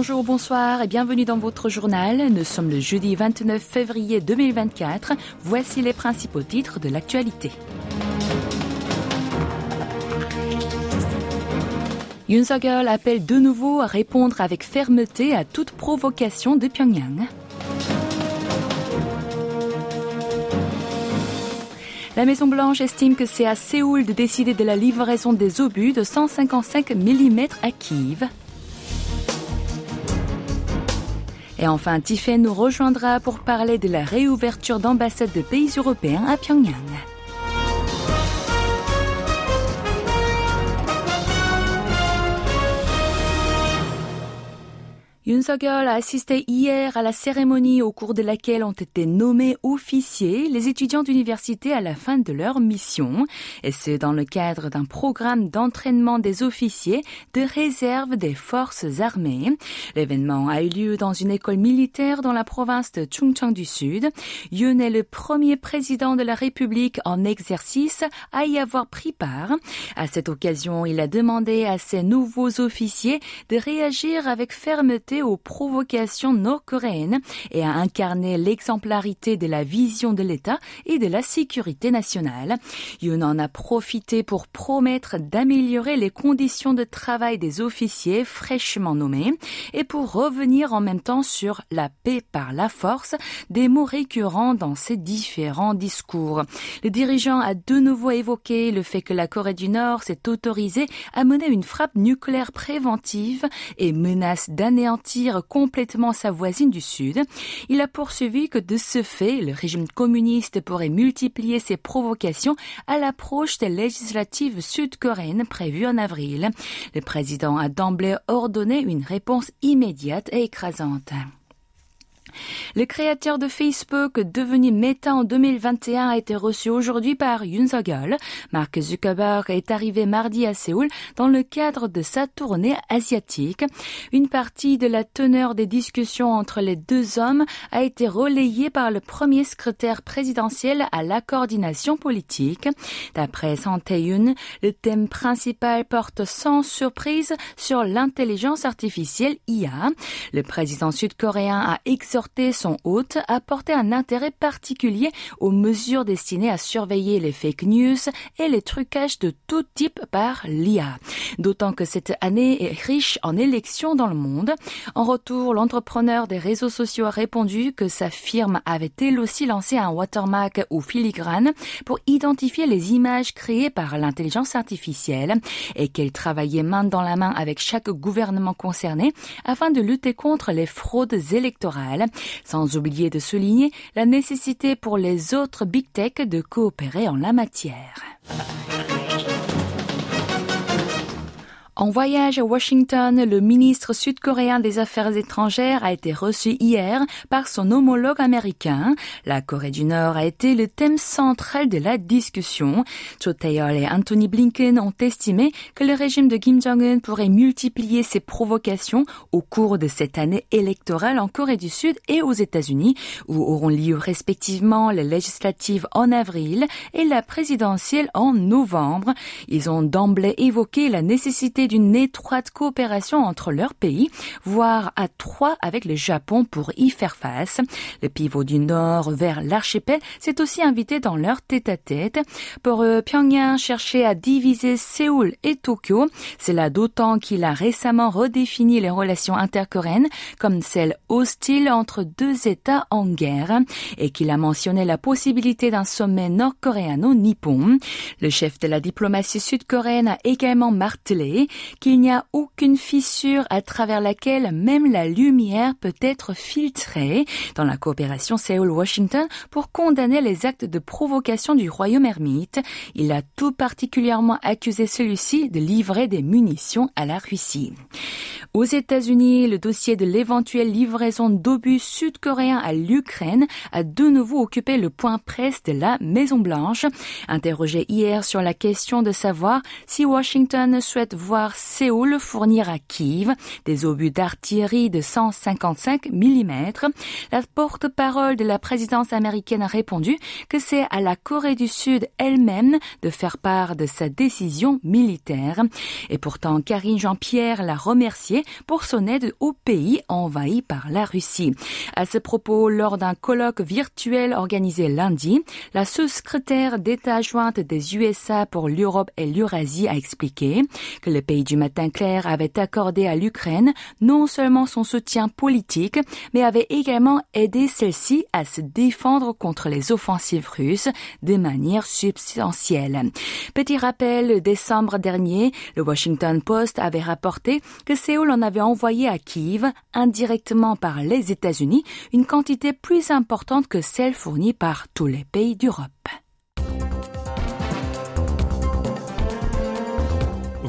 Bonjour, bonsoir et bienvenue dans votre journal. Nous sommes le jeudi 29 février 2024. Voici les principaux titres de l'actualité. Yoon Suk-yeol appelle de nouveau à répondre avec fermeté à toute provocation de Pyongyang. La Maison-Blanche estime que c'est à Séoul de décider de la livraison des obus de 155 mm à Kiev. Et enfin, Tiffen nous rejoindra pour parler de la réouverture d'ambassades de pays européens à Pyongyang. Yoon Suk-yeol a assisté hier à la cérémonie au cours de laquelle ont été nommés officiers les étudiants d'université à la fin de leur mission, et ce dans le cadre d'un programme d'entraînement des officiers de réserve des forces armées. L'événement a eu lieu dans une école militaire dans la province de Chungcheong du Sud. Yoon est le premier président de la République en exercice à y avoir pris part. À cette occasion, il a demandé à ses nouveaux officiers de réagir avec fermeté aux provocations nord-coréennes et a incarné l'exemplarité de la vision de l'État et de la sécurité nationale. Yoon en a profité pour promettre d'améliorer les conditions de travail des officiers fraîchement nommés et pour revenir en même temps sur la paix par la force, des mots récurrents dans ses différents discours. Le dirigeant a de nouveau évoqué le fait que la Corée du Nord s'est autorisée à mener une frappe nucléaire préventive et menace d'anéantir complètement sa voisine du Sud. Il a poursuivi que de ce fait, le régime communiste pourrait multiplier ses provocations à l'approche des législatives sud-coréennes prévues en avril. Le président a d'emblée ordonné une réponse immédiate et écrasante. Le créateur de Facebook, devenu Meta en 2021, a été reçu aujourd'hui par Yoon Suk-yeol. Mark Zuckerberg est arrivé mardi à Séoul dans le cadre de sa tournée asiatique. Une partie de la teneur des discussions entre les deux hommes a été relayée par le premier secrétaire présidentiel à la coordination politique. D'après Sang Tae-yoon, le thème principal porte sans surprise sur l'intelligence artificielle IA. Le président sud-coréen a exhorté son hôte a porté un intérêt particulier aux mesures destinées à surveiller les fake news et les trucages de tout type par l'IA. D'autant que cette année est riche en élections dans le monde. En retour, l'entrepreneur des réseaux sociaux a répondu que sa firme avait elle aussi lancé un watermark ou filigrane pour identifier les images créées par l'intelligence artificielle et qu'elle travaillait main dans la main avec chaque gouvernement concerné afin de lutter contre les fraudes électorales sans oublier de souligner la nécessité pour les autres big tech de coopérer en la matière. En voyage à Washington, le ministre sud-coréen des Affaires étrangères a été reçu hier par son homologue américain. La Corée du Nord a été le thème central de la discussion. Cho Tae-yeol et Anthony Blinken ont estimé que le régime de Kim Jong-un pourrait multiplier ses provocations au cours de cette année électorale en Corée du Sud et aux États-Unis, où auront lieu respectivement les législatives en avril et la présidentielle en novembre. Ils ont d'emblée évoqué la nécessité d'une étroite coopération entre leurs pays, voire à trois avec le Japon pour y faire face. Le pivot du Nord vers l'archipel s'est aussi invité dans leur tête-à-tête. Pour eux, Pyongyang cherchait à diviser Séoul et Tokyo. C'est là d'autant qu'il a récemment redéfini les relations intercoréennes comme celles hostiles entre deux États en guerre et qu'il a mentionné la possibilité d'un sommet nord-coréano-nippon. Le chef de la diplomatie sud-coréenne a également martelé qu'il n'y a aucune fissure à travers laquelle même la lumière peut être filtrée dans la coopération Séoul-Washington pour condamner les actes de provocation du royaume ermite. Il a tout particulièrement accusé celui-ci de livrer des munitions à la Russie. Aux États-Unis, le dossier de l'éventuelle livraison d'obus sud-coréens à l'Ukraine a de nouveau occupé le point presse de la Maison-Blanche. Interrogé hier sur la question de savoir si Washington souhaite voir voir Séoul fournir à Kiev des obus d'artillerie de 155 mm. La porte-parole de la présidence américaine a répondu que c'est à la Corée du Sud elle-même de faire part de sa décision militaire. Et pourtant, Karine Jean-Pierre l'a remercié pour son aide au pays envahi par la Russie. À ce propos, lors d'un colloque virtuel organisé lundi, la sous-secrétaire d'État jointe des USA pour l'Europe et l'Eurasie a expliqué que le pays du matin clair avait accordé à l'Ukraine non seulement son soutien politique, mais avait également aidé celle-ci à se défendre contre les offensives russes de manière substantielle. Petit rappel, décembre dernier, le Washington Post avait rapporté que Séoul en avait envoyé à Kiev, indirectement par les États-Unis, une quantité plus importante que celle fournie par tous les pays d'Europe.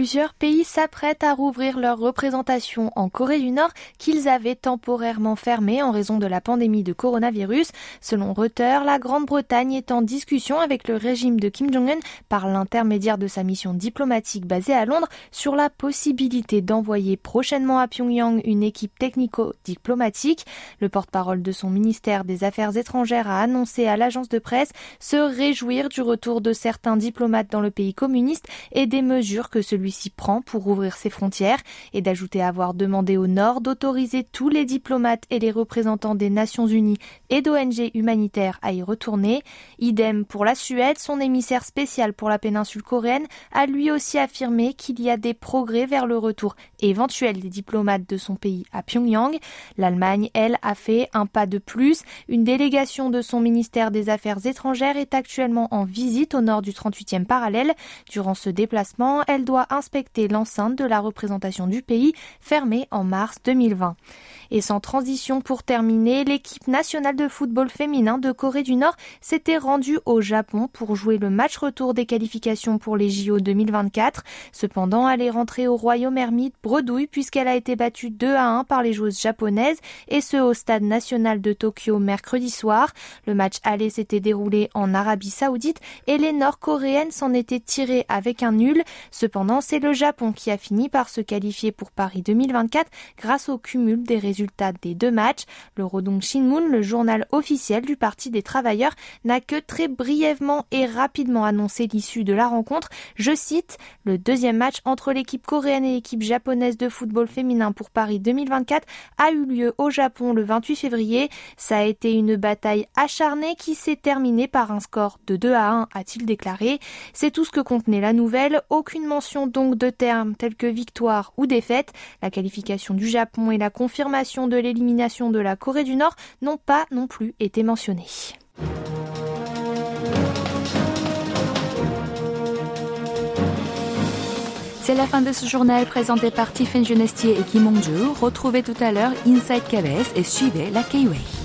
Plusieurs pays s'apprêtent à rouvrir leur représentation en Corée du Nord qu'ils avaient temporairement fermée en raison de la pandémie de coronavirus. Selon Reuters, la Grande-Bretagne est en discussion avec le régime de Kim Jong-un par l'intermédiaire de sa mission diplomatique basée à Londres sur la possibilité d'envoyer prochainement à Pyongyang une équipe technico-diplomatique. Le porte-parole de son ministère des Affaires étrangères a annoncé à l'agence de presse se réjouir du retour de certains diplomates dans le pays communiste et des mesures que celui s'y prend pour ouvrir ses frontières et d'ajouter avoir demandé au Nord d'autoriser tous les diplomates et les représentants des Nations Unies et d'ONG humanitaires à y retourner. Idem pour la Suède, son émissaire spécial pour la péninsule coréenne a lui aussi affirmé qu'il y a des progrès vers le retour éventuel des diplomates de son pays à Pyongyang. L'Allemagne, elle, a fait un pas de plus. Une délégation de son ministère des Affaires étrangères est actuellement en visite au nord du 38e parallèle. Durant ce déplacement, elle doit inspecter l'enceinte de la représentation du pays fermée en mars 2020. Et sans transition pour terminer, l'équipe nationale de football féminin de Corée du Nord s'était rendue au Japon pour jouer le match retour des qualifications pour les JO 2024. Cependant, elle est rentrée au Royaume Hermite bredouille puisqu'elle a été battue 2 à 1 par les joueuses japonaises et ce au stade national de Tokyo mercredi soir. Le match aller s'était déroulé en Arabie Saoudite et les Nord-Coréennes s'en étaient tirées avec un nul. Cependant, c'est le Japon qui a fini par se qualifier pour Paris 2024 grâce au cumul des résultats des deux matchs. Le Rodong Shinmun, le journal officiel du Parti des travailleurs, n'a que très brièvement et rapidement annoncé l'issue de la rencontre. Je cite, le deuxième match entre l'équipe coréenne et l'équipe japonaise de football féminin pour Paris 2024 a eu lieu au Japon le 28 février. Ça a été une bataille acharnée qui s'est terminée par un score de 2 à 1, a-t-il déclaré. C'est tout ce que contenait la nouvelle. Aucune mention donc de termes tels que victoire ou défaite. La qualification du Japon et la confirmation de l'élimination de la Corée du Nord n'ont pas non plus été mentionnées. C'est la fin de ce journal présenté par Tiffany Genestier et Kim Hong-ju. Retrouvez tout à l'heure Inside KBS et suivez la K-Way.